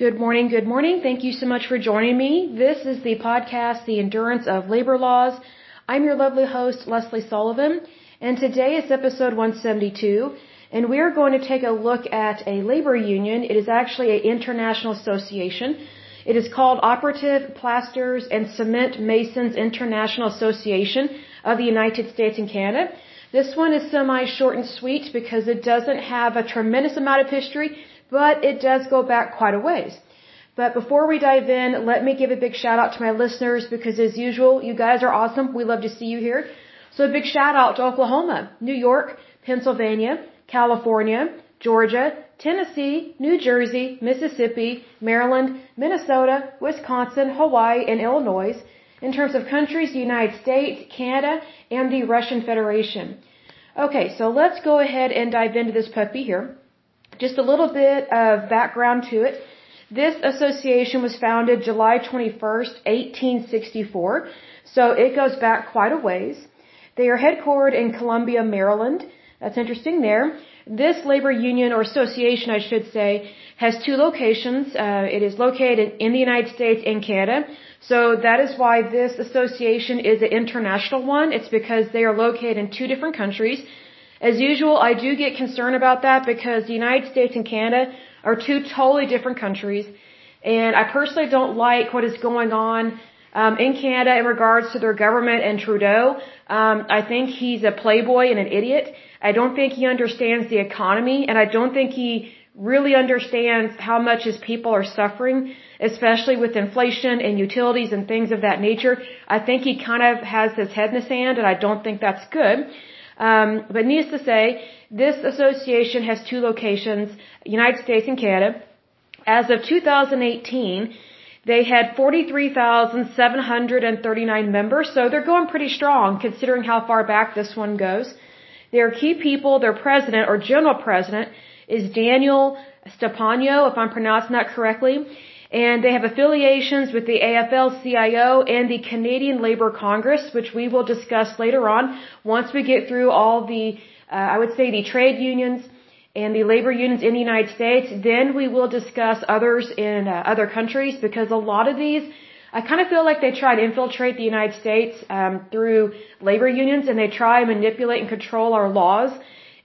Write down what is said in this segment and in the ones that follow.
Good morning, good morning. Thank you so much for joining me. This is the podcast, The Endurance of Labor Laws. I'm your lovely host, Lesley Sullivan, and today is episode 172, and we are going to take a look at a labor union. It is actually an international association. It is called Operative Plasterers and Cement Masons International Association of the United States and Canada. This one is semi short and sweet because it doesn't have a tremendous amount of history but it does go back quite a ways. But before we dive in, let me give a big shout out to my listeners because as usual, you guys are awesome. We love to see you here. So a big shout out to Oklahoma, New York, Pennsylvania, California, Georgia, Tennessee, New Jersey, Mississippi, Maryland, Minnesota, Wisconsin, Hawaii, and Illinois in terms of countries, the United States, Canada, and the Russian Federation. Okay, so let's go ahead and dive into this puppy here. Just a little bit of background to it. This association was founded July 21st, 1864, so it goes back quite a ways. They are headquartered in Columbia, Maryland. That's interesting there. This labor union or association, I should say, has two locations. Uh, it is located in the United States and Canada. So that is why this association is an international one. It's because they are located in two different countries. As usual, I do get concerned about that because the United States and Canada are two totally different countries. And I personally don't like what is going on um, in Canada in regards to their government and Trudeau. Um, I think he's a playboy and an idiot. I don't think he understands the economy, and I don't think he really understands how much his people are suffering, especially with inflation and utilities and things of that nature. I think he kind of has his head in the sand, and I don't think that's good. Um, but needless to say, this association has two locations, United States and Canada. As of 2018, they had 43,739 members, so they're going pretty strong considering how far back this one goes. Their key people, their president or general president is Daniel Stepano, if I'm pronouncing that correctly and they have affiliations with the AFL-CIO and the Canadian Labour Congress, which we will discuss later on once we get through all the, uh, I would say, the trade unions and the labor unions in the United States. Then we will discuss others in uh, other countries because a lot of these, I kind of feel like they try to infiltrate the United States um, through labor unions and they try and manipulate and control our laws.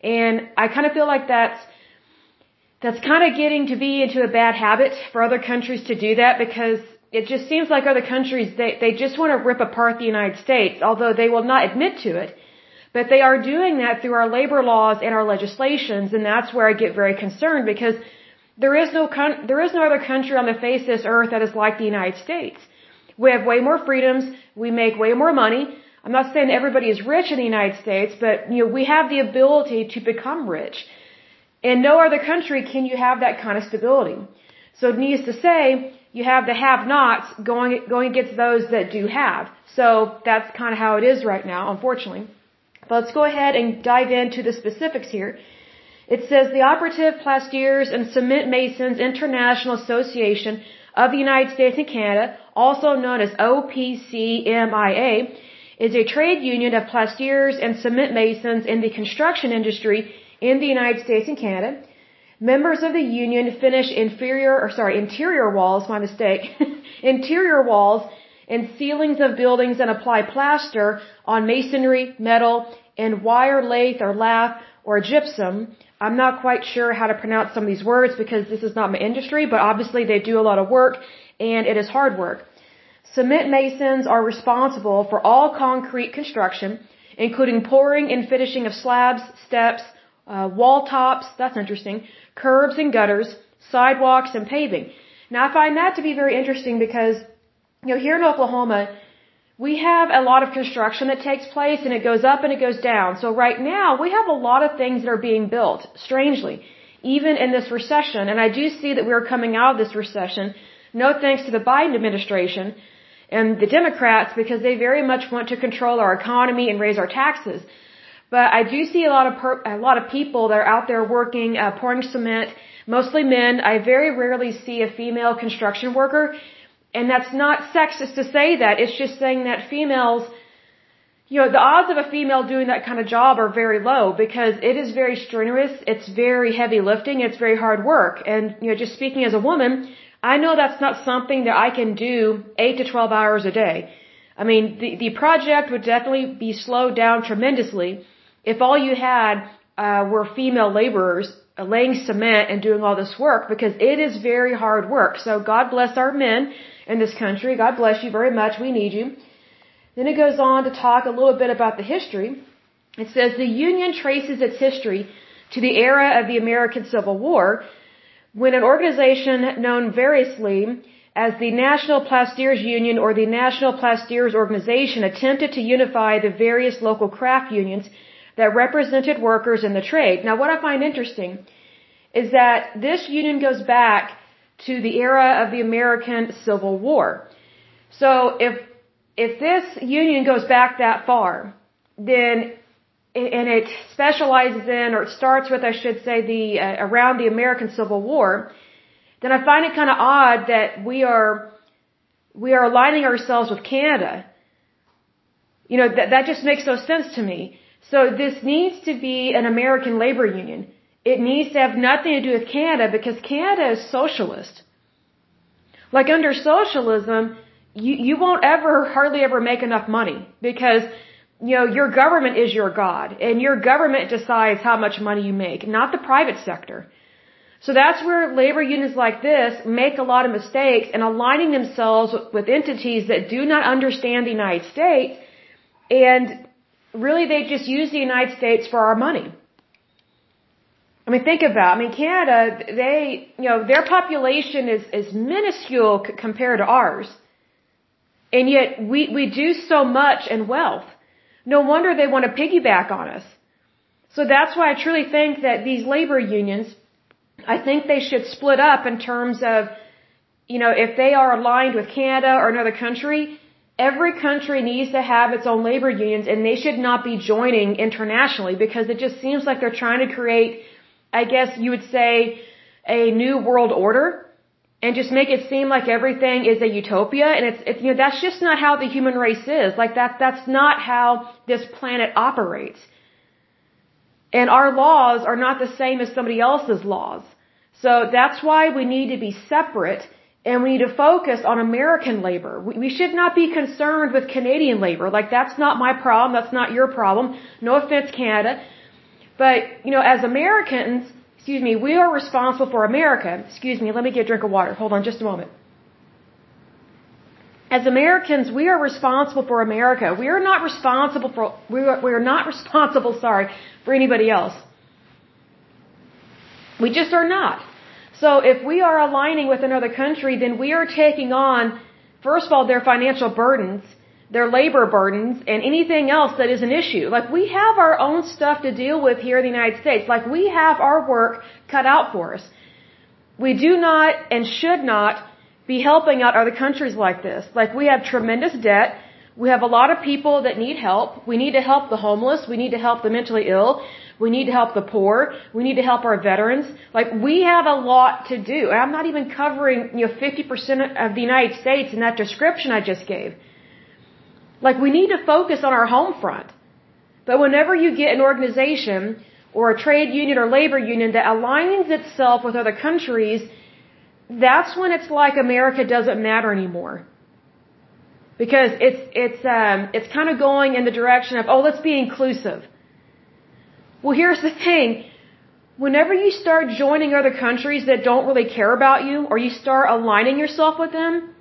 And I kind of feel like that's that's kind of getting to be into a bad habit for other countries to do that because it just seems like other countries, they, they just want to rip apart the United States, although they will not admit to it. But they are doing that through our labor laws and our legislations, and that's where I get very concerned because there is no con- there is no other country on the face of this earth that is like the United States. We have way more freedoms, we make way more money. I'm not saying everybody is rich in the United States, but you know, we have the ability to become rich. In no other country can you have that kind of stability. So needless to say, you have the have-nots going, going against those that do have. So that's kind of how it is right now, unfortunately. But let's go ahead and dive into the specifics here. It says the Operative Plasterers and Cement Masons International Association of the United States and Canada, also known as OPCMIA, is a trade union of plasterers and cement masons in the construction industry in the United States and Canada. Members of the union finish inferior, or sorry, interior walls, my mistake, interior walls and ceilings of buildings and apply plaster on masonry, metal, and wire lathe or lath or gypsum. I'm not quite sure how to pronounce some of these words because this is not my industry, but obviously they do a lot of work and it is hard work. Cement masons are responsible for all concrete construction, including pouring and finishing of slabs, steps, uh, wall tops, that's interesting, curbs and gutters, sidewalks and paving. Now I find that to be very interesting because, you know, here in Oklahoma, we have a lot of construction that takes place and it goes up and it goes down. So right now we have a lot of things that are being built, strangely, even in this recession. And I do see that we are coming out of this recession, no thanks to the Biden administration and the Democrats because they very much want to control our economy and raise our taxes. But I do see a lot of per- a lot of people that are out there working, uh, pouring cement, mostly men. I very rarely see a female construction worker, and that's not sexist to say that. It's just saying that females, you know, the odds of a female doing that kind of job are very low because it is very strenuous. It's very heavy lifting. It's very hard work. And you know, just speaking as a woman, I know that's not something that I can do 8 to 12 hours a day. I mean, the, the project would definitely be slowed down tremendously if all you had uh, were female laborers uh, laying cement and doing all this work because it is very hard work. So God bless our men in this country. God bless you very much. We need you. Then it goes on to talk a little bit about the history. It says the Union traces its history to the era of the American Civil War when an organization known variously as the National Plasterers Union or the National Plasterers Organization attempted to unify the various local craft unions that represented workers in the trade. Now what I find interesting is that this union goes back to the era of the American Civil War. So if if this union goes back that far, then and it specializes in, or it starts with, I should say, the uh, around the American Civil War, then I find it kind of odd that we are we are aligning ourselves with Canada. You know that that just makes no sense to me. So this needs to be an American labor union. It needs to have nothing to do with Canada because Canada is socialist. Like under socialism, you, you won't ever, hardly ever make enough money because, you know, your government is your God and your government decides how much money you make, not the private sector. So that's where labor unions like this make a lot of mistakes and aligning themselves with entities that do not understand the United States and really they just use the United States for our money. I mean, think about, I mean, Canada, they, you know, their population is, is minuscule c- compared to ours. And yet we, we do so much in wealth. No wonder they want to piggyback on us. So that's why I truly think that these labor unions, I think they should split up in terms of, you know, if they are aligned with Canada or another country, every country needs to have its own labor unions and they should not be joining internationally because it just seems like they're trying to create, I guess you would say, a new world order and just make it seem like everything is a utopia. And it's, it's you know that's just not how the human race is. Like that that's not how this planet operates. And our laws are not the same as somebody else's laws. So that's why we need to be separate and we need to focus on American labor. We, should not be concerned with Canadian labor. Like that's not my problem. That's not your problem. No offense, Canada. But, you know, as Americans, excuse me, we are responsible for America. Excuse me, let me get a drink of water. Hold on just a moment. As Americans, we are responsible for America. We are not responsible for, we are, we are not responsible, sorry, for anybody else. We just are not. So if we are aligning with another country, then we are taking on, first of all, their financial burdens, their labor burdens, and anything else that is an issue. Like we have our own stuff to deal with here in the United States. Like we have our work cut out for us. We do not and should not be helping out other countries like this. Like we have tremendous debt. We have a lot of people that need help. We need to help the homeless. We need to help the mentally ill. We need to help the poor. We need to help our veterans. Like we have a lot to do. And I'm not even covering, you know, 50% of the United States in that description I just gave. Like we need to focus on our home front. But whenever you get an organization or a trade union or labor union that aligns itself with other countries, that's when it's like America doesn't matter anymore. Because it's it's um it's kind of going in the direction of oh let's be inclusive. Well, here's the thing. Whenever you start joining other countries that don't really care about you or you start aligning yourself with them,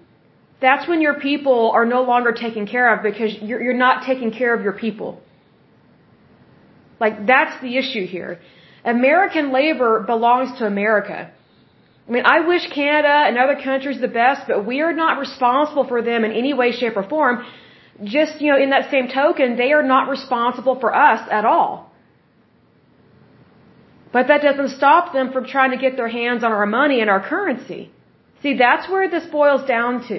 that's when your people are no longer taken care of because you're, you're not taking care of your people. Like, that's the issue here. American labor belongs to America. I mean, I wish Canada and other countries the best, but we are not responsible for them in any way, shape, or form. Just, you know, in that same token, they are not responsible for us at all. But that doesn't stop them from trying to get their hands on our money and our currency. See, that's where this boils down to.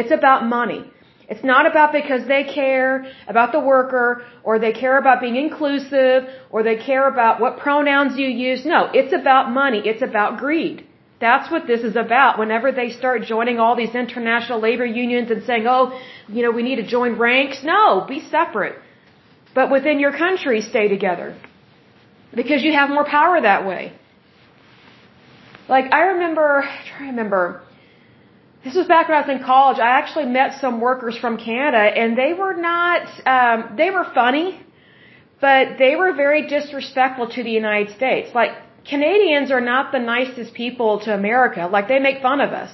It's about money. It's not about because they care about the worker or they care about being inclusive or they care about what pronouns you use. No, it's about money. It's about greed. That's what this is about. Whenever they start joining all these international labor unions and saying, oh, you know, we need to join ranks. No, be separate. But within your country, stay together. Because you have more power that way. Like, I remember, I try to remember, this was back when I was in college. I actually met some workers from Canada, and they were not. Um, they were funny, but they were very disrespectful to the United States. Like Canadians are not the nicest people to America. Like they make fun of us.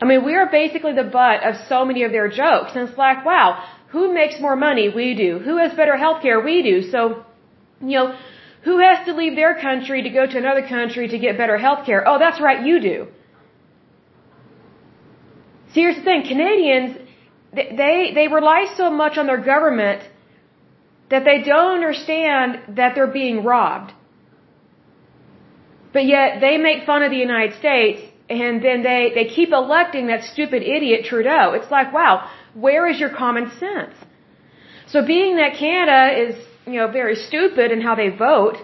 I mean, we are basically the butt of so many of their jokes, and it's like, wow, who makes more money? We do. Who has better health care? We do. So, you know, who has to leave their country to go to another country to get better health care? Oh, that's right, you do. See, here's the thing. Canadians, they, they rely so much on their government that they don't understand that they're being robbed. But yet they make fun of the United States and then they, they keep electing that stupid idiot Trudeau. It's like, wow, where is your common sense? So being that Canada is, you know, very stupid in how they vote,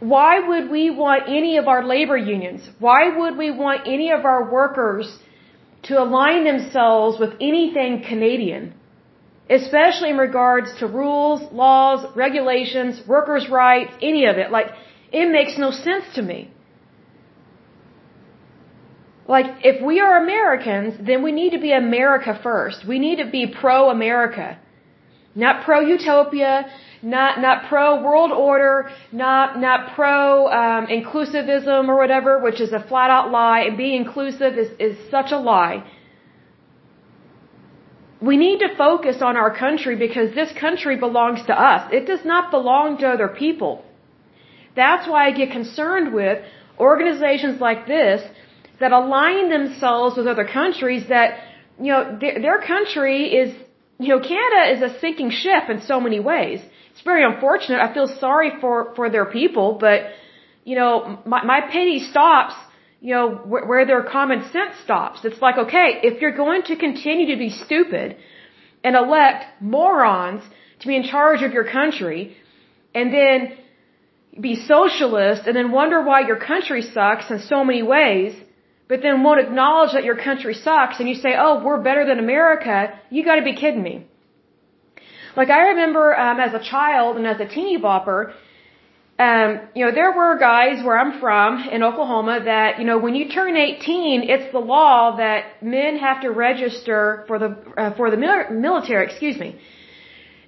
why would we want any of our labor unions? Why would we want any of our workers to align themselves with anything Canadian, especially in regards to rules, laws, regulations, workers' rights, any of it. Like, it makes no sense to me. Like, if we are Americans, then we need to be America first. We need to be pro-America. Not pro-utopia, not, not pro-world order, not, not pro-inclusivism um, or whatever, which is a flat-out lie, and being inclusive is, is such a lie. We need to focus on our country because this country belongs to us. It does not belong to other people. That's why I get concerned with organizations like this that align themselves with other countries that, you know, their, their country is, you know, Canada is a sinking ship in so many ways it's very unfortunate. I feel sorry for, for their people, but, you know, my, my pity stops, you know, where, where their common sense stops. It's like, okay, if you're going to continue to be stupid and elect morons to be in charge of your country, and then be socialist and then wonder why your country sucks in so many ways, but then won't acknowledge that your country sucks and you say, oh, we're better than America, you gotta be kidding me. Like I remember um, as a child and as a teeny bopper, um, you know, there were guys where I'm from in Oklahoma that, you know, when you turn 18, it's the law that men have to register for the uh, for the military. Excuse me.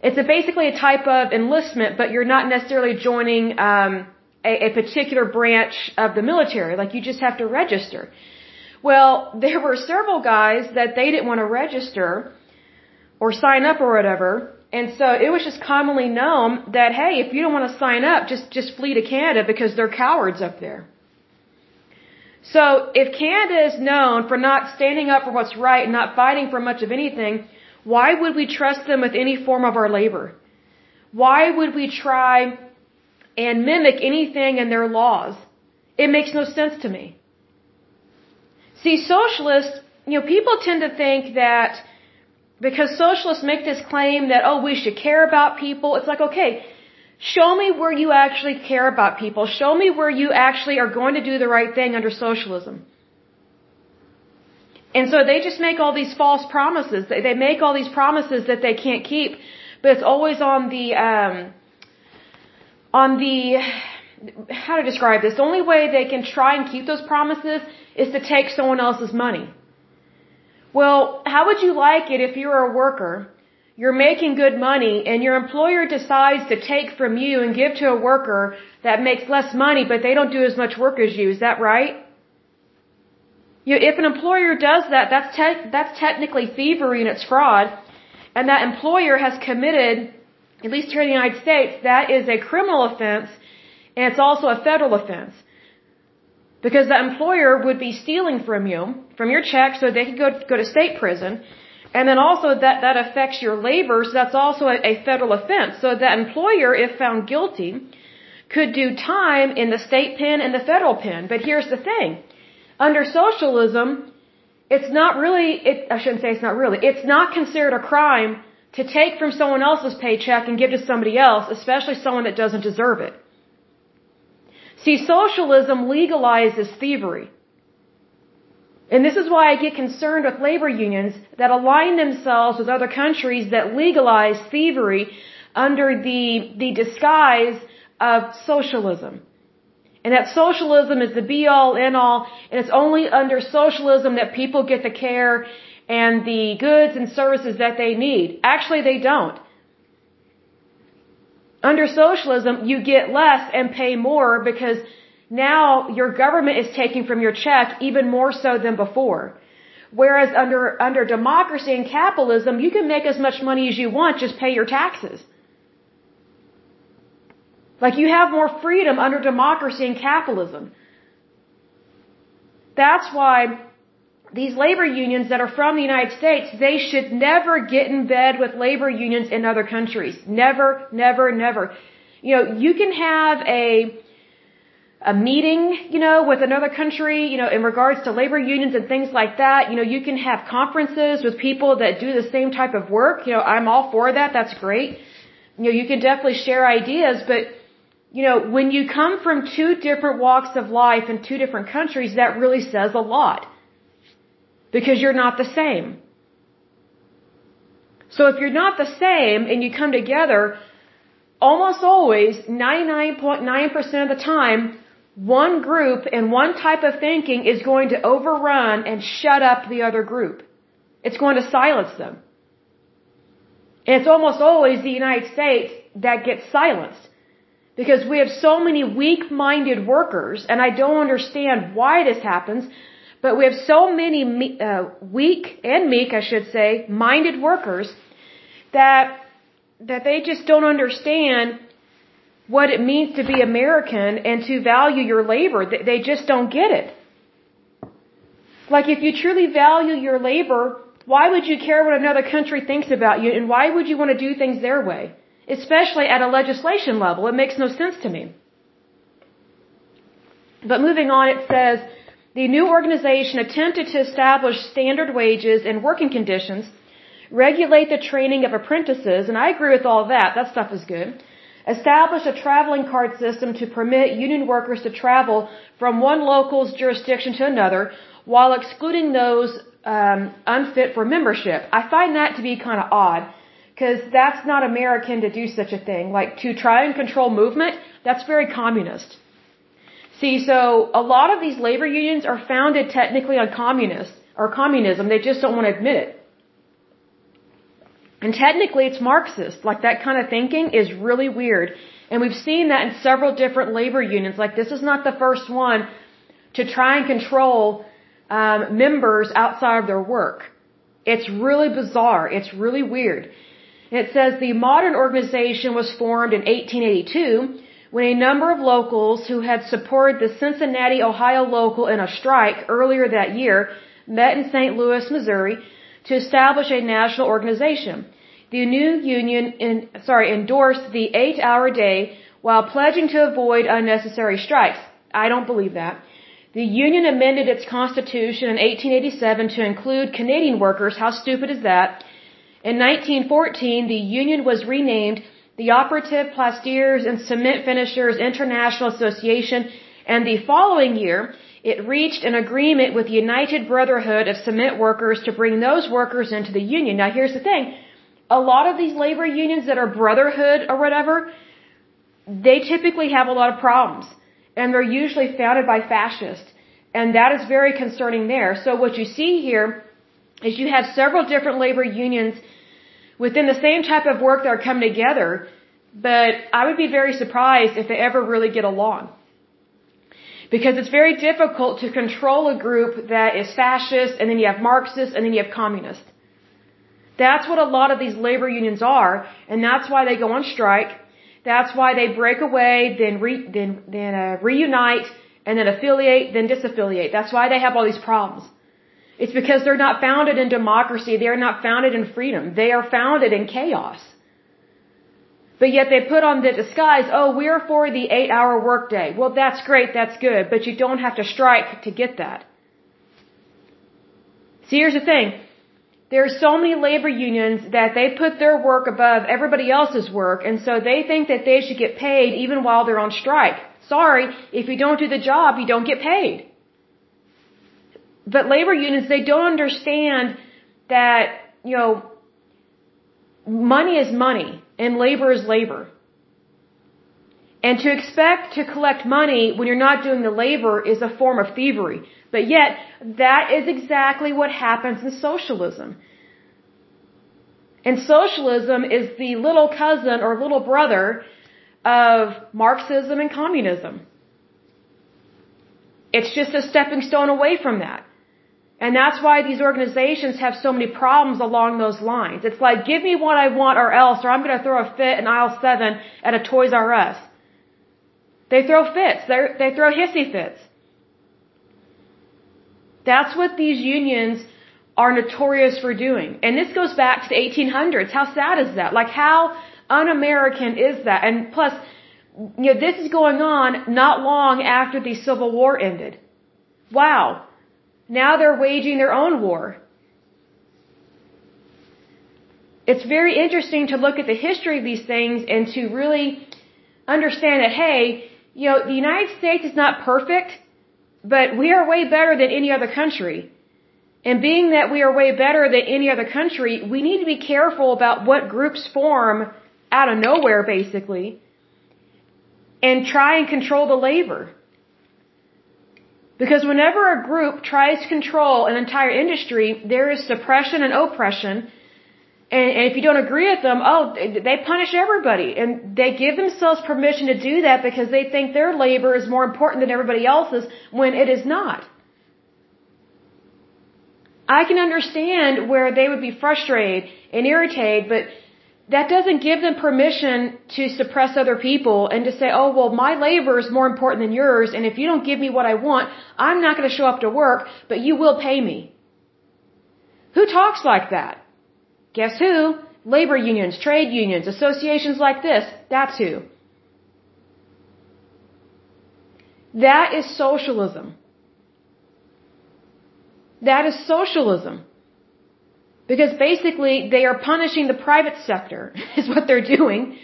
It's a, basically a type of enlistment, but you're not necessarily joining um, a, a particular branch of the military. Like you just have to register. Well, there were several guys that they didn't want to register or sign up or whatever. And so it was just commonly known that, hey, if you don't want to sign up, just, just flee to Canada because they're cowards up there. So if Canada is known for not standing up for what's right and not fighting for much of anything, why would we trust them with any form of our labor? Why would we try and mimic anything in their laws? It makes no sense to me. See, socialists, you know, people tend to think that because socialists make this claim that, oh, we should care about people. It's like, okay, show me where you actually care about people. Show me where you actually are going to do the right thing under socialism. And so they just make all these false promises. They, they make all these promises that they can't keep, but it's always on the, um, on the, how to describe this? The only way they can try and keep those promises is to take someone else's money. Well, how would you like it if you're a worker, you're making good money, and your employer decides to take from you and give to a worker that makes less money, but they don't do as much work as you? Is that right? You, if an employer does that, that's te- that's technically thievery and it's fraud, and that employer has committed, at least here in the United States, that is a criminal offense, and it's also a federal offense. Because the employer would be stealing from you, from your check, so they could go, go to state prison. And then also that, that affects your labor, so that's also a, a federal offense. So the employer, if found guilty, could do time in the state pen and the federal pen. But here's the thing. Under socialism, it's not really, it, I shouldn't say it's not really, it's not considered a crime to take from someone else's paycheck and give to somebody else, especially someone that doesn't deserve it. See, socialism legalizes thievery. And this is why I get concerned with labor unions that align themselves with other countries that legalize thievery under the, the disguise of socialism. And that socialism is the be all, end all, and it's only under socialism that people get the care and the goods and services that they need. Actually, they don't. Under socialism, you get less and pay more because now your government is taking from your check even more so than before. Whereas under, under democracy and capitalism, you can make as much money as you want, just pay your taxes. Like you have more freedom under democracy and capitalism. That's why these labor unions that are from the United States, they should never get in bed with labor unions in other countries. Never, never, never. You know, you can have a, a meeting, you know, with another country, you know, in regards to labor unions and things like that. You know, you can have conferences with people that do the same type of work. You know, I'm all for that. That's great. You know, you can definitely share ideas, but you know, when you come from two different walks of life in two different countries, that really says a lot because you're not the same. So if you're not the same and you come together, almost always, 99.9% of the time, one group and one type of thinking is going to overrun and shut up the other group. It's going to silence them. And it's almost always the United States that gets silenced. Because we have so many weak-minded workers, and I don't understand why this happens, but we have so many uh, weak and meek, I should say, minded workers that that they just don't understand what it means to be American and to value your labor. They just don't get it. Like if you truly value your labor, why would you care what another country thinks about you and why would you want to do things their way? Especially at a legislation level. It makes no sense to me. But moving on, it says, the new organization attempted to establish standard wages and working conditions, regulate the training of apprentices, and I agree with all that. That stuff is good. Establish a traveling card system to permit union workers to travel from one local's jurisdiction to another while excluding those um, unfit for membership. I find that to be kind of odd because that's not American to do such a thing. Like to try and control movement, that's very communist. See, so a lot of these labor unions are founded technically on communists or communism. They just don't want to admit it. And technically it's Marxist. Like that kind of thinking is really weird. And we've seen that in several different labor unions. Like this is not the first one to try and control um, members outside of their work. It's really bizarre. It's really weird. It says the modern organization was formed in 1882 when a number of locals who had supported the Cincinnati, Ohio local in a strike earlier that year met in St. Louis, Missouri to establish a national organization. The new union in, sorry, endorsed the eight hour day while pledging to avoid unnecessary strikes. I don't believe that. The union amended its constitution in 1887 to include Canadian workers. How stupid is that? In 1914, the union was renamed the Operative Plasterers and Cement Finishers International Association, and the following year, it reached an agreement with the United Brotherhood of Cement Workers to bring those workers into the union. Now here's the thing. A lot of these labor unions that are brotherhood or whatever, they typically have a lot of problems. And they're usually founded by fascists. And that is very concerning there. So what you see here is you have several different labor unions within the same type of work that are coming together, but I would be very surprised if they ever really get along. Because it's very difficult to control a group that is fascist, and then you have Marxist, and then you have communist. That's what a lot of these labor unions are, and that's why they go on strike. That's why they break away, then re, then then uh, reunite, and then affiliate, then disaffiliate. That's why they have all these problems. It's because they're not founded in democracy. They are not founded in freedom. They are founded in chaos. But yet they put on the disguise, oh, we're for the eight hour workday. Well, that's great, that's good, but you don't have to strike to get that. See, here's the thing. There are so many labor unions that they put their work above everybody else's work, and so they think that they should get paid even while they're on strike. Sorry, if you don't do the job, you don't get paid. But labor unions, they don't understand that, you know, money is money and labor is labor. And to expect to collect money when you're not doing the labor is a form of thievery. But yet, that is exactly what happens in socialism. And socialism is the little cousin or little brother of Marxism and communism. It's just a stepping stone away from that. And that's why these organizations have so many problems along those lines. It's like, give me what I want or else, or I'm going to throw a fit in aisle 7 at a Toys R Us. They throw fits. They're, they throw hissy fits. That's what these unions are notorious for doing. And this goes back to the 1800s. How sad is that? Like, how un-American is that? And plus, you know, this is going on not long after the Civil War ended. Wow. Now they're waging their own war. It's very interesting to look at the history of these things and to really understand that, hey, you know, the United States is not perfect, but we are way better than any other country. And being that we are way better than any other country, we need to be careful about what groups form out of nowhere, basically, and try and control the labor. Because whenever a group tries to control an entire industry, there is suppression and oppression. And, and if you don't agree with them, oh, they punish everybody. And they give themselves permission to do that because they think their labor is more important than everybody else's when it is not. I can understand where they would be frustrated and irritated, but that doesn't give them permission to suppress other people and to say, oh, well, my labor is more important than yours, and if you don't give me what I want, I'm not going to show up to work, but you will pay me. Who talks like that? Guess who? Labor unions, trade unions, associations like this. That's who. That is socialism. That is socialism. Because basically they are punishing the private sector is what they're doing.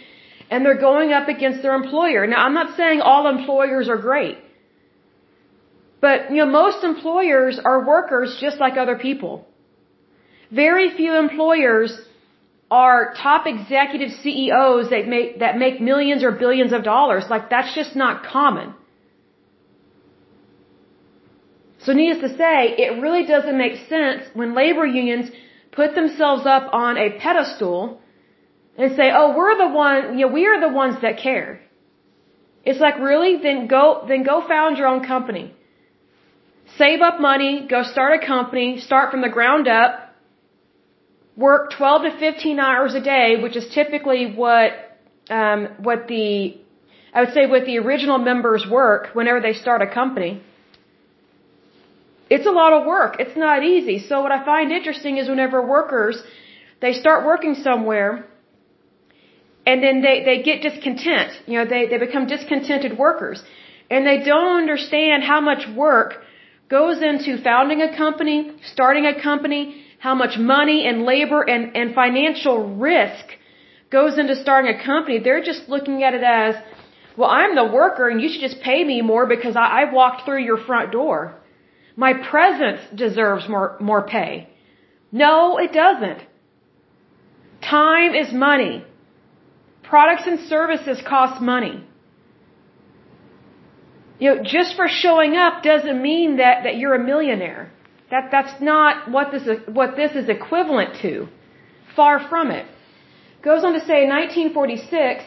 And they're going up against their employer. Now I'm not saying all employers are great. But, you know, most employers are workers just like other people. Very few employers are top executive CEOs that make, that make millions or billions of dollars. Like that's just not common. So needless to say, it really doesn't make sense when labor unions put themselves up on a pedestal and say, "Oh, we're the one, you know, we are the ones that care." It's like, "Really? Then go then go found your own company. Save up money, go start a company, start from the ground up, work 12 to 15 hours a day, which is typically what um what the I would say what the original members work whenever they start a company. It's a lot of work. It's not easy. So what I find interesting is whenever workers, they start working somewhere, and then they, they get discontent. You know, they, they become discontented workers. And they don't understand how much work goes into founding a company, starting a company, how much money and labor and, and financial risk goes into starting a company. They're just looking at it as, well, I'm the worker and you should just pay me more because I, I walked through your front door. My presence deserves more, more pay. No, it doesn't. Time is money. Products and services cost money. You know, just for showing up doesn't mean that, that you're a millionaire. That, that's not what this, is, what this is equivalent to. Far from it. Goes on to say in 1946,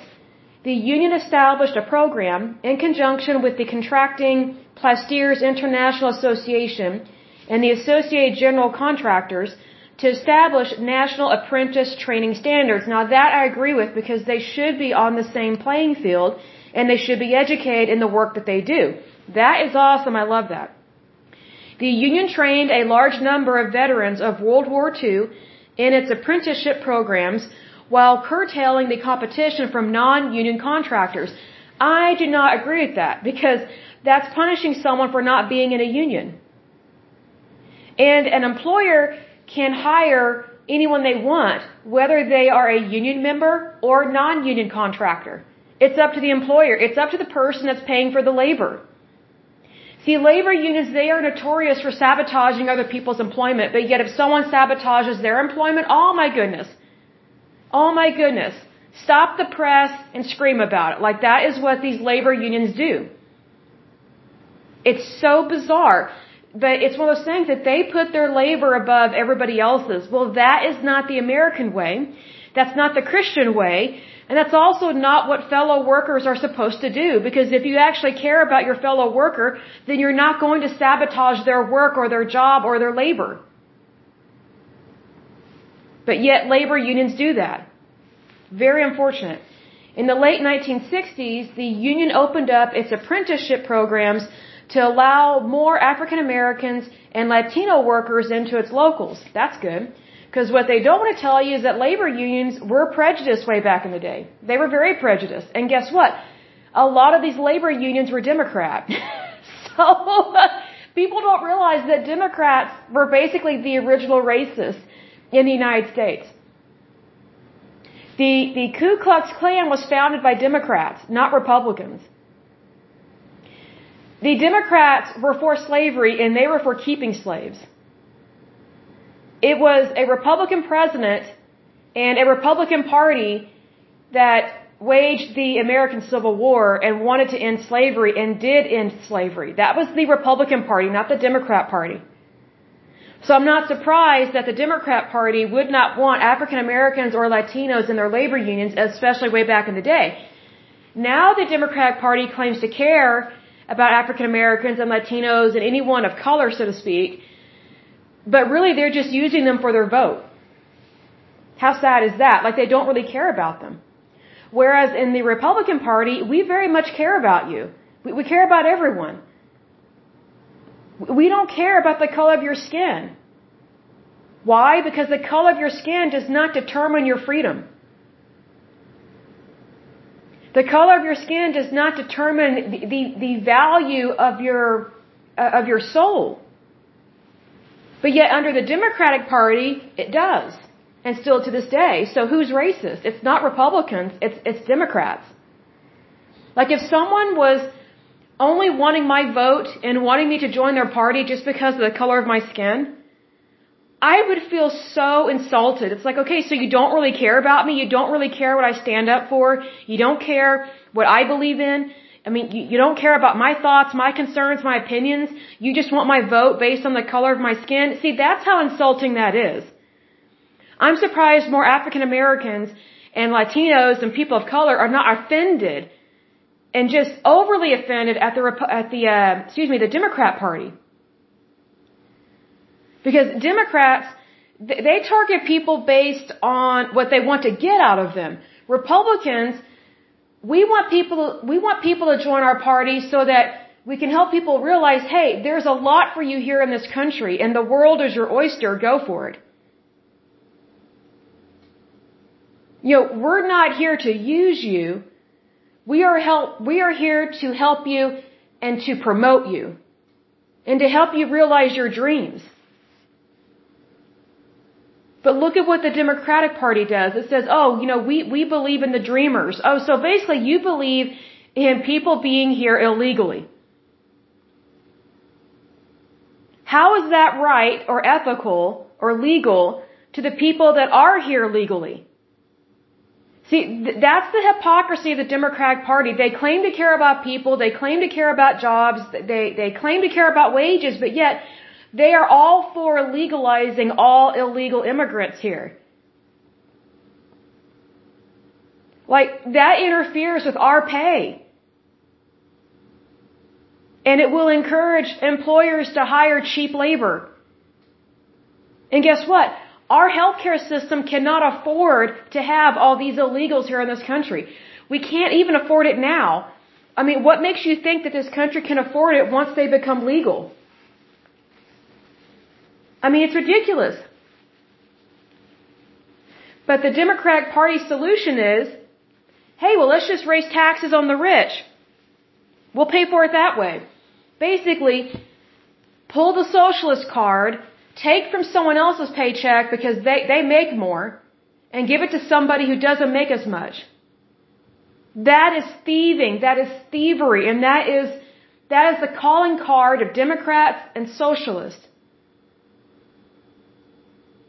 the union established a program in conjunction with the contracting Plasterers International Association and the Associated General Contractors to establish national apprentice training standards. Now that I agree with because they should be on the same playing field and they should be educated in the work that they do. That is awesome. I love that. The union trained a large number of veterans of World War II in its apprenticeship programs while curtailing the competition from non-union contractors. I do not agree with that because that's punishing someone for not being in a union. And an employer can hire anyone they want, whether they are a union member or non-union contractor. It's up to the employer. It's up to the person that's paying for the labor. See, labor unions, they are notorious for sabotaging other people's employment, but yet if someone sabotages their employment, oh my goodness. Oh my goodness. Stop the press and scream about it. Like that is what these labor unions do. It's so bizarre. But it's one of those things that they put their labor above everybody else's. Well, that is not the American way. That's not the Christian way. And that's also not what fellow workers are supposed to do. Because if you actually care about your fellow worker, then you're not going to sabotage their work or their job or their labor. But yet labor unions do that. Very unfortunate. In the late 1960s, the union opened up its apprenticeship programs to allow more African Americans and Latino workers into its locals. That's good. Because what they don't want to tell you is that labor unions were prejudiced way back in the day. They were very prejudiced. And guess what? A lot of these labor unions were Democrat. so people don't realize that Democrats were basically the original racists in the United States. The, the Ku Klux Klan was founded by Democrats, not Republicans. The Democrats were for slavery and they were for keeping slaves. It was a Republican president and a Republican party that waged the American Civil War and wanted to end slavery and did end slavery. That was the Republican Party, not the Democrat Party. So I'm not surprised that the Democrat Party would not want African Americans or Latinos in their labor unions, especially way back in the day. Now the Democratic Party claims to care about African Americans and Latinos and anyone of color, so to speak, but really they're just using them for their vote. How sad is that? Like they don't really care about them. Whereas in the Republican Party, we very much care about you. We, we care about everyone. We don't care about the color of your skin. Why? Because the color of your skin does not determine your freedom. The color of your skin does not determine the, the, the value of your, uh, of your soul. But yet under the Democratic Party, it does. And still to this day. So who's racist? It's not Republicans, it's, it's Democrats. Like if someone was only wanting my vote and wanting me to join their party just because of the color of my skin, I would feel so insulted. It's like, okay, so you don't really care about me. You don't really care what I stand up for. You don't care what I believe in. I mean, you, you don't care about my thoughts, my concerns, my opinions. You just want my vote based on the color of my skin. See, that's how insulting that is. I'm surprised more African Americans and Latinos and people of color are not offended and just overly offended at the at the uh, excuse me the Democrat Party. Because Democrats they target people based on what they want to get out of them. Republicans we want people we want people to join our party so that we can help people realize, hey, there's a lot for you here in this country and the world is your oyster, go for it. You know, we're not here to use you. We are help, we are here to help you and to promote you and to help you realize your dreams. But look at what the Democratic Party does. It says, oh, you know, we, we believe in the dreamers. Oh, so basically you believe in people being here illegally. How is that right or ethical or legal to the people that are here legally? See, th- that's the hypocrisy of the Democratic Party. They claim to care about people, they claim to care about jobs, they, they claim to care about wages, but yet they are all for legalizing all illegal immigrants here. Like, that interferes with our pay. And it will encourage employers to hire cheap labor. And guess what? Our healthcare system cannot afford to have all these illegals here in this country. We can't even afford it now. I mean, what makes you think that this country can afford it once they become legal? I mean, it's ridiculous. But the Democratic Party solution is, hey, well, let's just raise taxes on the rich. We'll pay for it that way. Basically, pull the socialist card take from someone else's paycheck because they, they make more and give it to somebody who doesn't make as much. That is thieving. That is thievery. And that is, that is the calling card of Democrats and socialists.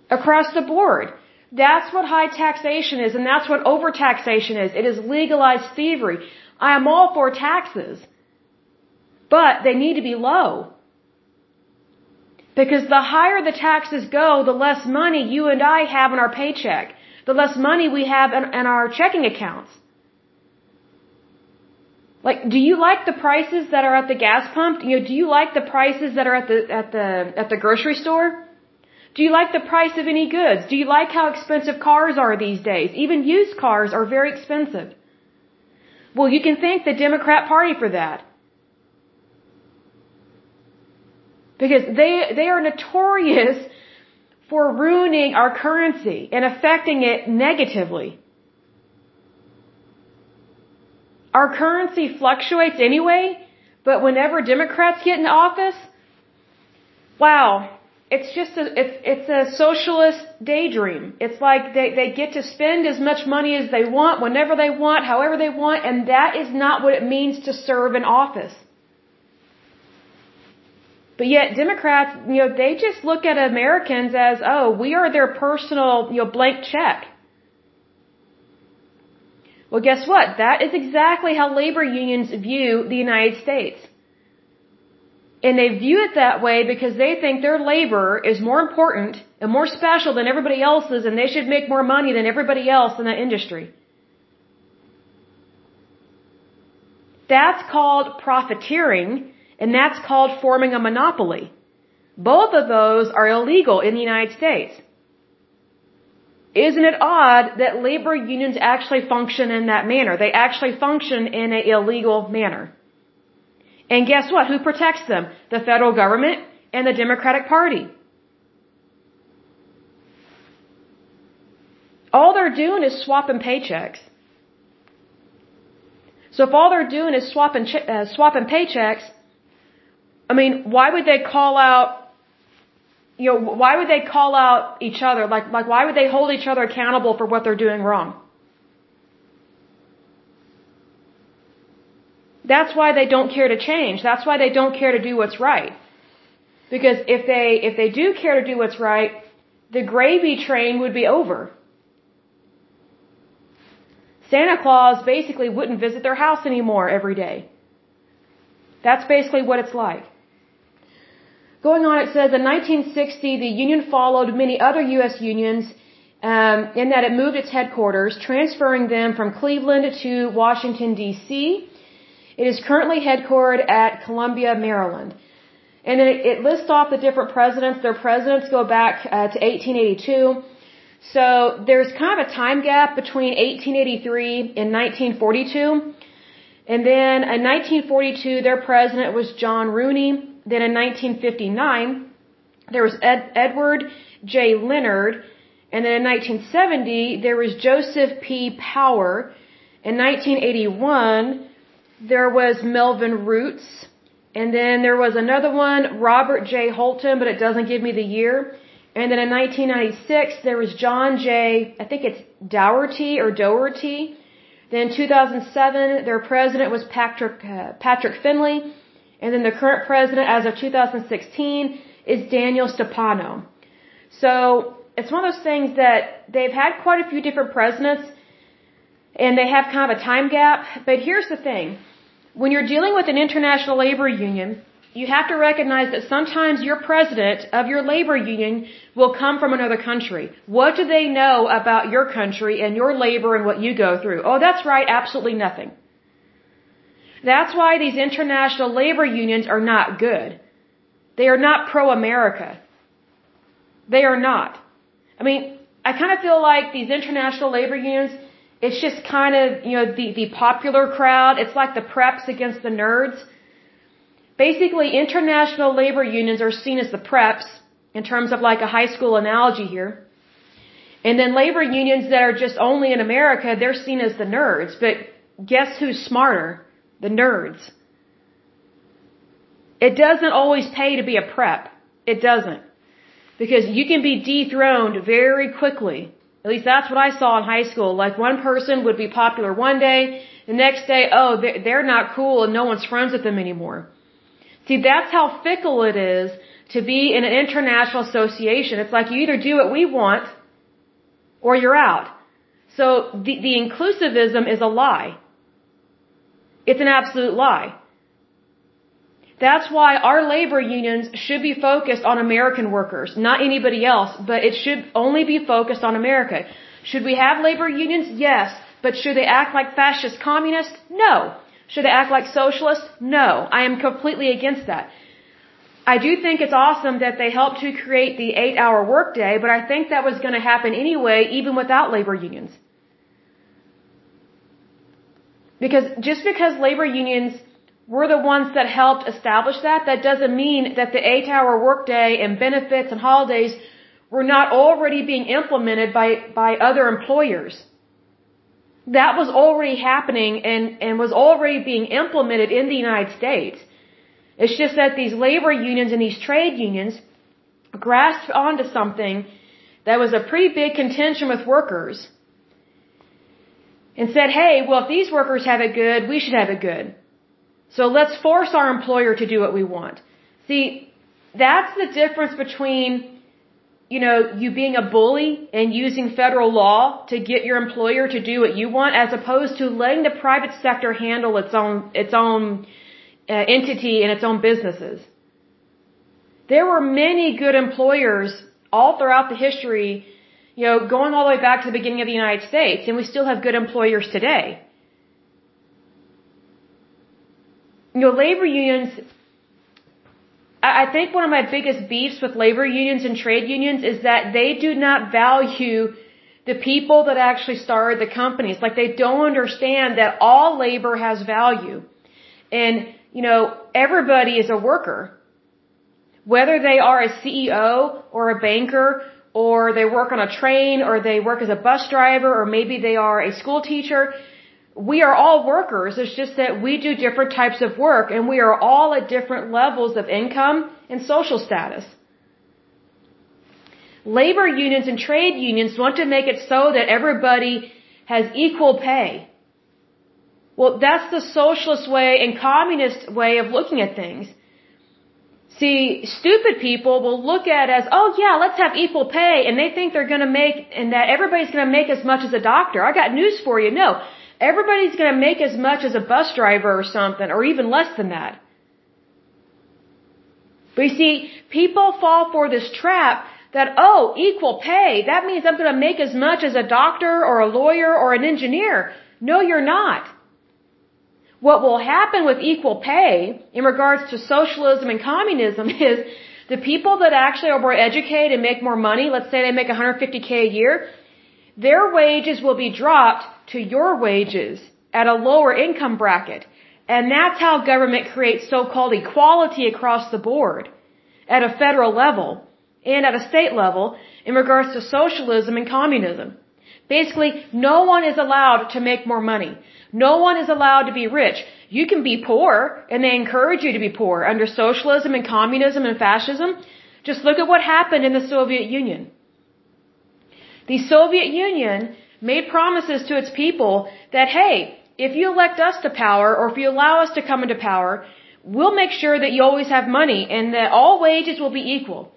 Across the board. That's what high taxation is, and that's what overtaxation is. It is legalized thievery. I am all for taxes. But they need to be low. Because the higher the taxes go, the less money you and I have in our paycheck. The less money we have in, in our checking accounts. Like, do you like the prices that are at the gas pump? You know, do you like the prices that are at the, at the, at the grocery store? Do you like the price of any goods? Do you like how expensive cars are these days? Even used cars are very expensive. Well, you can thank the Democrat Party for that. Because they, they are notorious for ruining our currency and affecting it negatively. Our currency fluctuates anyway, but whenever Democrats get in office, wow, it's just a it's it's a socialist daydream. It's like they they get to spend as much money as they want whenever they want, however they want, and that is not what it means to serve in office. But yet Democrats, you know, they just look at Americans as, oh, we are their personal, you know, blank check. Well, guess what? That is exactly how labor unions view the United States. And they view it that way because they think their labor is more important and more special than everybody else's and they should make more money than everybody else in that industry. That's called profiteering and that's called forming a monopoly. Both of those are illegal in the United States. Isn't it odd that labor unions actually function in that manner? They actually function in an illegal manner. And guess what? Who protects them? The federal government and the Democratic Party. All they're doing is swapping paychecks. So if all they're doing is swapping uh, swapping paychecks, I mean, why would they call out? You know, why would they call out each other? Like, like, why would they hold each other accountable for what they're doing wrong? That's why they don't care to change. That's why they don't care to do what's right. Because if they, if they do care to do what's right, the gravy train would be over. Santa Claus basically wouldn't visit their house anymore every day. That's basically what it's like. Going on, it says in 1960, the union followed many other U.S. unions um, in that it moved its headquarters, transferring them from Cleveland to Washington, D.C. It is currently headquartered at Columbia, Maryland. And it, it lists off the different presidents. Their presidents go back uh, to 1882. So there's kind of a time gap between 1883 and 1942. And then in 1942, their president was John Rooney. Then in 1959, there was Ed, Edward J. Leonard. And then in 1970, there was Joseph P. Power. In 1981, there was Melvin Roots. And then there was another one, Robert J. Holton, but it doesn't give me the year. And then in 1996, there was John J. I think it's Dougherty or Dougherty. Then in 2007, their president was Patrick uh, Patrick Finley, and then the current president, as of 2016, is Daniel Stepano. So it's one of those things that they've had quite a few different presidents, and they have kind of a time gap. But here's the thing: when you're dealing with an international labor union, you have to recognize that sometimes your president of your labor union will come from another country. What do they know about your country and your labor and what you go through? Oh, that's right, absolutely nothing. That's why these international labor unions are not good. They are not pro-America. They are not. I mean, I kind of feel like these international labor unions, it's just kind of, you know, the, the popular crowd. It's like the preps against the nerds. Basically, international labor unions are seen as the preps in terms of like a high school analogy here. And then labor unions that are just only in America, they're seen as the nerds. But guess who's smarter? The nerds. It doesn't always pay to be a prep. It doesn't. Because you can be dethroned very quickly at least that's what I saw in high school. Like one person would be popular one day, the next day, oh, they're not cool and no one's friends with them anymore. See, that's how fickle it is to be in an international association. It's like you either do what we want or you're out. So the, the inclusivism is a lie. It's an absolute lie. That's why our labor unions should be focused on American workers, not anybody else, but it should only be focused on America. Should we have labor unions? Yes. But should they act like fascist communists? No. Should they act like socialists? No. I am completely against that. I do think it's awesome that they helped to create the eight hour workday, but I think that was going to happen anyway, even without labor unions. Because just because labor unions were the ones that helped establish that, that doesn't mean that the eight hour workday and benefits and holidays were not already being implemented by, by other employers. That was already happening and, and was already being implemented in the United States. It's just that these labor unions and these trade unions grasped onto something that was a pretty big contention with workers and said, hey, well, if these workers have it good, we should have it good. So let's force our employer to do what we want. See, that's the difference between, you know, you being a bully and using federal law to get your employer to do what you want as opposed to letting the private sector handle its own, its own uh, entity and its own businesses. There were many good employers all throughout the history, you know, going all the way back to the beginning of the United States, and we still have good employers today. You know, labor unions, I think one of my biggest beefs with labor unions and trade unions is that they do not value the people that actually started the companies. Like they don't understand that all labor has value. And you know, everybody is a worker. Whether they are a CEO or a banker or they work on a train or they work as a bus driver or maybe they are a school teacher, we are all workers. It's just that we do different types of work and we are all at different levels of income and social status. Labor unions and trade unions want to make it so that everybody has equal pay. Well, that's the socialist way and communist way of looking at things. See, stupid people will look at as, oh yeah, let's have equal pay, and they think they're gonna make, and that everybody's gonna make as much as a doctor. I got news for you. No. Everybody's gonna make as much as a bus driver or something, or even less than that. But you see, people fall for this trap that, oh, equal pay, that means I'm gonna make as much as a doctor or a lawyer or an engineer. No, you're not. What will happen with equal pay in regards to socialism and communism is the people that actually are more educated and make more money, let's say they make 150k a year, their wages will be dropped to your wages at a lower income bracket. And that's how government creates so-called equality across the board at a federal level and at a state level in regards to socialism and communism. Basically, no one is allowed to make more money. No one is allowed to be rich. You can be poor, and they encourage you to be poor under socialism and communism and fascism. Just look at what happened in the Soviet Union. The Soviet Union made promises to its people that, hey, if you elect us to power or if you allow us to come into power, we'll make sure that you always have money and that all wages will be equal.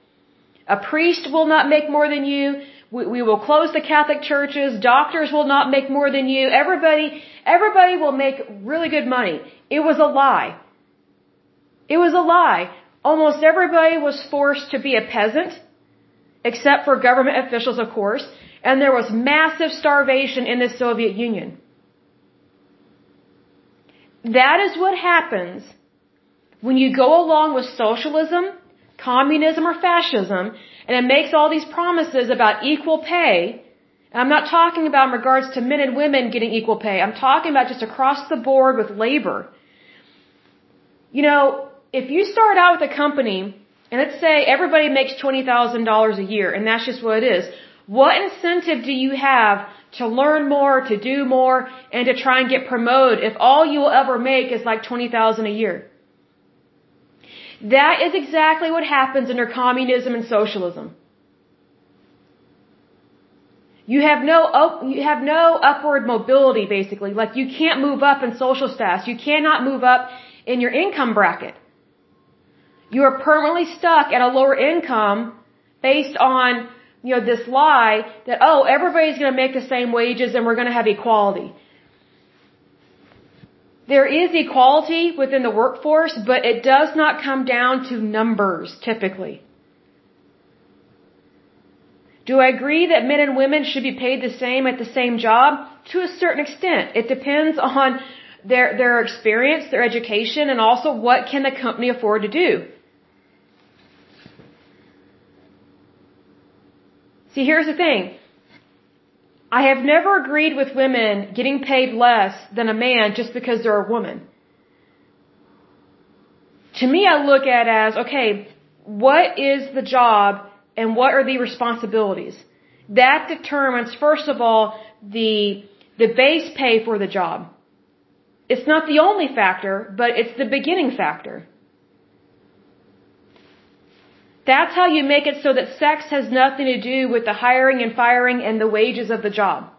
A priest will not make more than you. We, we will close the Catholic churches. Doctors will not make more than you. Everybody, everybody will make really good money. It was a lie. It was a lie. Almost everybody was forced to be a peasant, except for government officials, of course, and there was massive starvation in the Soviet Union. That is what happens when you go along with socialism, communism, or fascism and it makes all these promises about equal pay. And I'm not talking about in regards to men and women getting equal pay. I'm talking about just across the board with labor. You know, if you start out with a company, and let's say everybody makes $20,000 a year, and that's just what it is, what incentive do you have to learn more, to do more, and to try and get promoted if all you will ever make is like 20,000 a year? That is exactly what happens under communism and socialism. You have no you have no upward mobility basically. Like you can't move up in social status. You cannot move up in your income bracket. You are permanently stuck at a lower income based on you know, this lie that, oh, everybody's going to make the same wages and we're going to have equality. There is equality within the workforce, but it does not come down to numbers typically. Do I agree that men and women should be paid the same at the same job? To a certain extent. It depends on their, their experience, their education, and also what can the company afford to do. See, here's the thing. I have never agreed with women getting paid less than a man just because they're a woman. To me, I look at as, okay, what is the job and what are the responsibilities? That determines, first of all, the, the base pay for the job. It's not the only factor, but it's the beginning factor. That's how you make it so that sex has nothing to do with the hiring and firing and the wages of the job.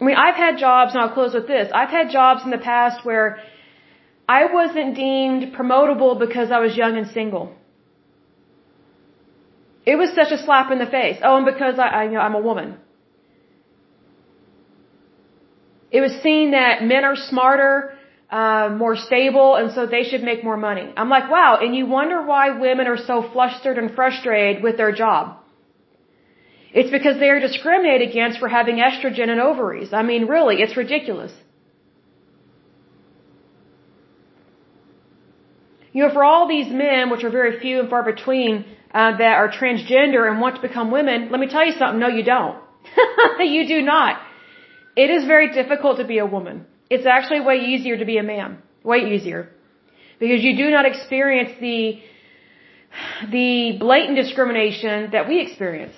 I mean, I've had jobs, and I'll close with this. I've had jobs in the past where I wasn't deemed promotable because I was young and single. It was such a slap in the face. Oh, and because I, I you know, I'm a woman. It was seen that men are smarter, uh, more stable, and so they should make more money. I'm like, wow, and you wonder why women are so flustered and frustrated with their job. It's because they are discriminated against for having estrogen and ovaries. I mean, really, it's ridiculous. You know, for all these men, which are very few and far between, uh, that are transgender and want to become women, let me tell you something. No, you don't. you do not. It is very difficult to be a woman. It's actually way easier to be a man. Way easier. Because you do not experience the, the blatant discrimination that we experience.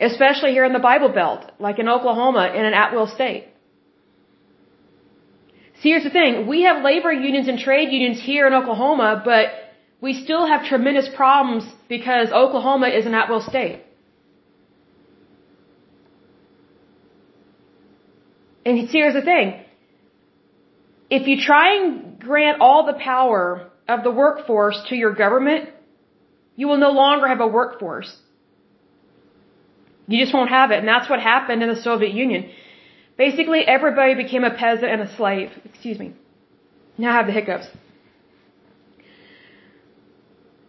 Especially here in the Bible Belt, like in Oklahoma in an at-will state. See, here's the thing. We have labor unions and trade unions here in Oklahoma, but we still have tremendous problems because Oklahoma is an at-will state. And here's the thing. If you try and grant all the power of the workforce to your government, you will no longer have a workforce. You just won't have it. And that's what happened in the Soviet Union. Basically, everybody became a peasant and a slave. Excuse me. Now I have the hiccups.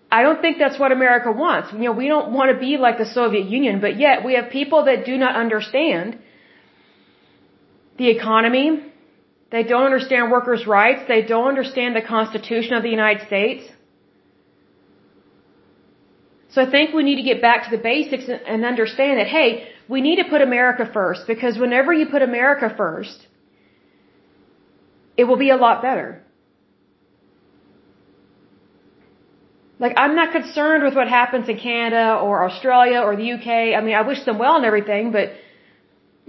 I don't think that's what America wants. You know, we don't want to be like the Soviet Union, but yet we have people that do not understand the economy. They don't understand workers' rights. They don't understand the Constitution of the United States. So I think we need to get back to the basics and understand that, hey, we need to put America first because whenever you put America first, it will be a lot better. Like, I'm not concerned with what happens in Canada or Australia or the UK. I mean, I wish them well and everything, but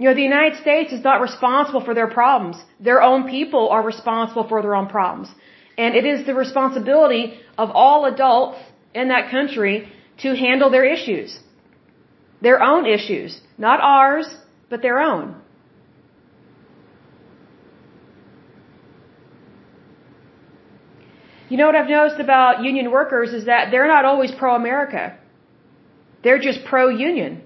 you know, the United States is not responsible for their problems. Their own people are responsible for their own problems. And it is the responsibility of all adults in that country to handle their issues. Their own issues. Not ours, but their own. You know what I've noticed about union workers is that they're not always pro-America. They're just pro-union.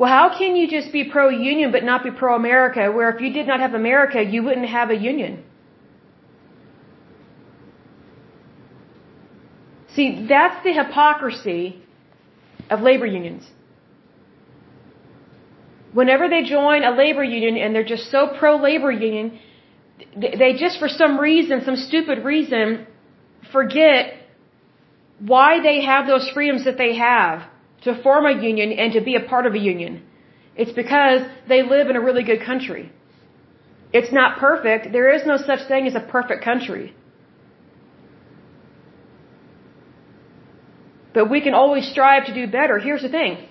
Well, how can you just be pro-union but not be pro-America, where if you did not have America, you wouldn't have a union? See, that's the hypocrisy of labor unions. Whenever they join a labor union and they're just so pro-labor union, they just for some reason, some stupid reason, forget why they have those freedoms that they have to form a union and to be a part of a union. It's because they live in a really good country. It's not perfect. There is no such thing as a perfect country. But we can always strive to do better. Here's the thing.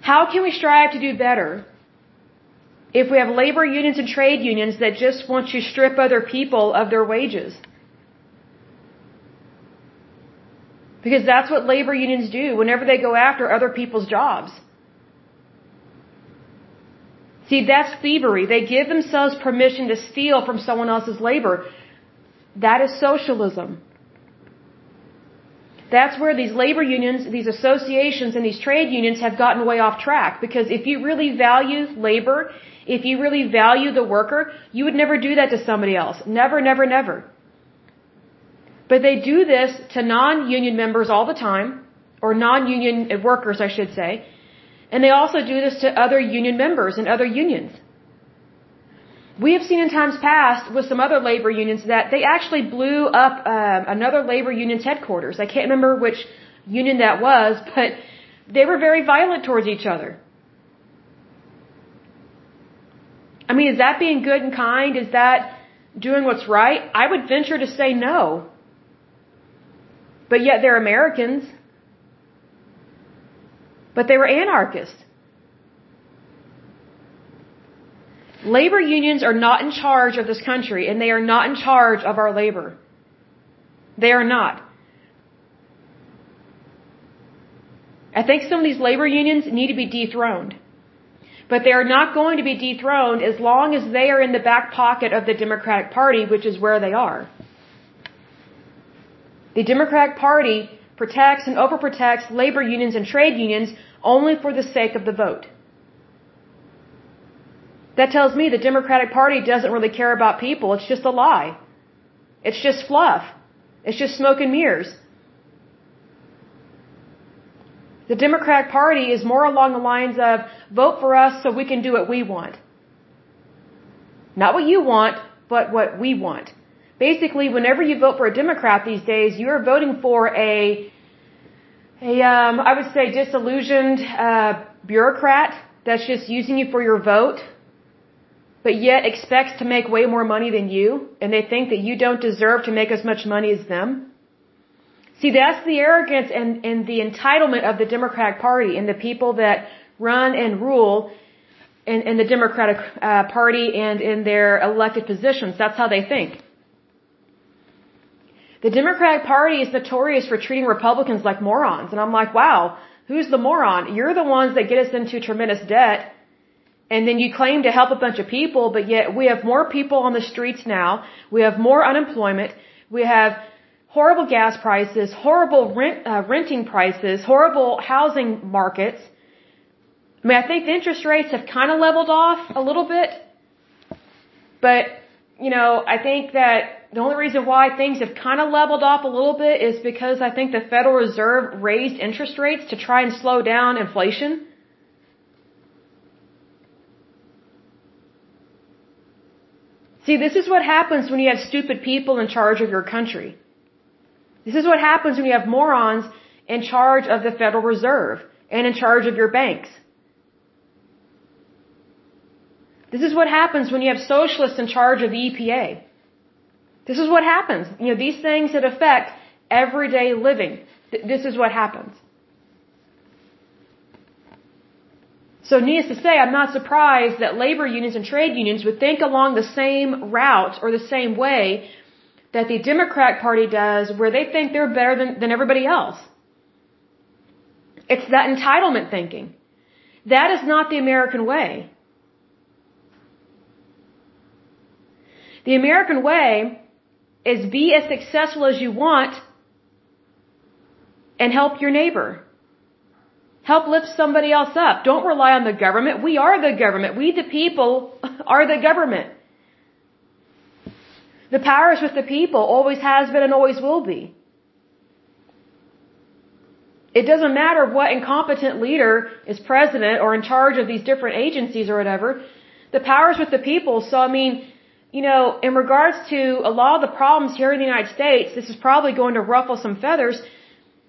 How can we strive to do better if we have labor unions and trade unions that just want to strip other people of their wages? Because that's what labor unions do whenever they go after other people's jobs. See, that's thievery. They give themselves permission to steal from someone else's labor. That is socialism. That's where these labor unions, these associations, and these trade unions have gotten way off track. Because if you really value labor, if you really value the worker, you would never do that to somebody else. Never, never, never. But they do this to non-union members all the time, or non-union workers, I should say. And they also do this to other union members and other unions. We have seen in times past with some other labor unions that they actually blew up uh, another labor union's headquarters. I can't remember which union that was, but they were very violent towards each other. I mean, is that being good and kind? Is that doing what's right? I would venture to say no. But yet they're Americans. But they were anarchists. Labor unions are not in charge of this country and they are not in charge of our labor. They are not. I think some of these labor unions need to be dethroned. But they are not going to be dethroned as long as they are in the back pocket of the Democratic Party, which is where they are. The Democratic Party protects and overprotects labor unions and trade unions only for the sake of the vote. That tells me the Democratic Party doesn't really care about people. It's just a lie. It's just fluff. It's just smoke and mirrors. The Democratic Party is more along the lines of vote for us so we can do what we want. Not what you want, but what we want. Basically, whenever you vote for a Democrat these days, you're voting for a, a um, I would say disillusioned uh, bureaucrat that's just using you for your vote but yet expects to make way more money than you, and they think that you don't deserve to make as much money as them? See, that's the arrogance and, and the entitlement of the Democratic Party and the people that run and rule in, in the Democratic uh, Party and in their elected positions. That's how they think. The Democratic Party is notorious for treating Republicans like morons. And I'm like, wow, who's the moron? You're the ones that get us into tremendous debt and then you claim to help a bunch of people, but yet we have more people on the streets now. We have more unemployment. We have horrible gas prices, horrible rent, uh, renting prices, horrible housing markets. I mean, I think the interest rates have kind of leveled off a little bit. But, you know, I think that the only reason why things have kind of leveled off a little bit is because I think the Federal Reserve raised interest rates to try and slow down inflation. See, this is what happens when you have stupid people in charge of your country. This is what happens when you have morons in charge of the Federal Reserve and in charge of your banks. This is what happens when you have socialists in charge of the EPA. This is what happens. You know, these things that affect everyday living. This is what happens. So needless to say, I'm not surprised that labor unions and trade unions would think along the same route or the same way that the Democratic Party does where they think they're better than, than everybody else. It's that entitlement thinking. That is not the American way. The American way is be as successful as you want and help your neighbor. Help lift somebody else up. Don't rely on the government. We are the government. We, the people, are the government. The power is with the people, always has been and always will be. It doesn't matter what incompetent leader is president or in charge of these different agencies or whatever. The power is with the people. So, I mean, you know, in regards to a lot of the problems here in the United States, this is probably going to ruffle some feathers.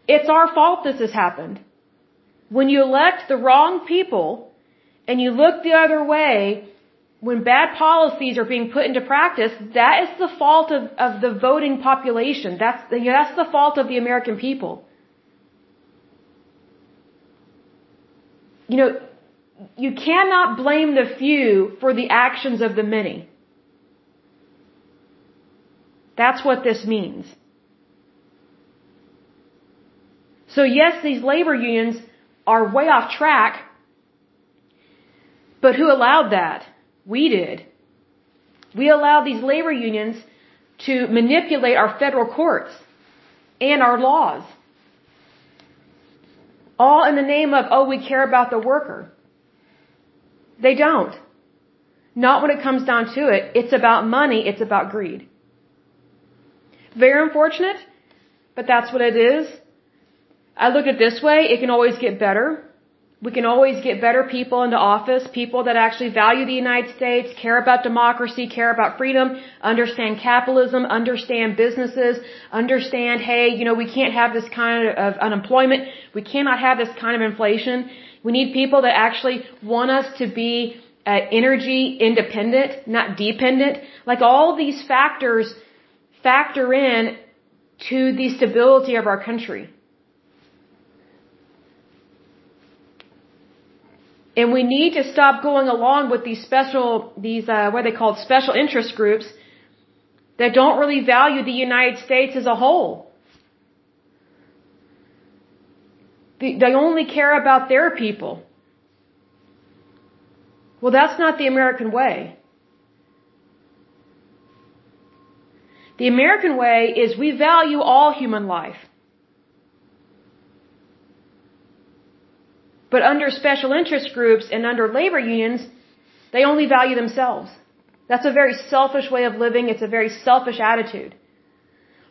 It's our fault this has happened. When you elect the wrong people and you look the other way, when bad policies are being put into practice, that is the fault of, of the voting population. That's, that's the fault of the American people. You know, you cannot blame the few for the actions of the many. That's what this means. So yes, these labor unions are way off track. But who allowed that? We did. We allowed these labor unions to manipulate our federal courts and our laws. All in the name of, oh, we care about the worker. They don't. Not when it comes down to it. It's about money. It's about greed. Very unfortunate, but that's what it is. I look at it this way. It can always get better. We can always get better people into office, people that actually value the United States, care about democracy, care about freedom, understand capitalism, understand businesses, understand, hey, you know, we can't have this kind of unemployment. We cannot have this kind of inflation. We need people that actually want us to be uh, energy independent, not dependent. Like all these factors factor in to the stability of our country. And we need to stop going along with these special, these, uh, what they call special interest groups that don't really value the United States as a whole. They only care about their people. Well, that's not the American way. The American way is we value all human life. But under special interest groups and under labor unions, they only value themselves. That's a very selfish way of living. It's a very selfish attitude.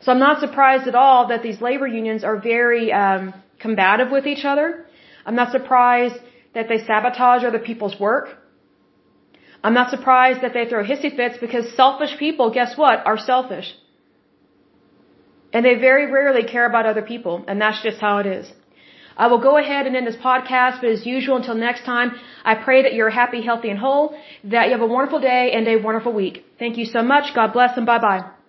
So I'm not surprised at all that these labor unions are very um, combative with each other. I'm not surprised that they sabotage other people's work. I'm not surprised that they throw hissy fits because selfish people, guess what, are selfish. And they very rarely care about other people, and that's just how it is. I will go ahead and end this podcast, but as usual, until next time, I pray that you're happy, healthy, and whole, that you have a wonderful day and a wonderful week. Thank you so much. God bless and bye bye.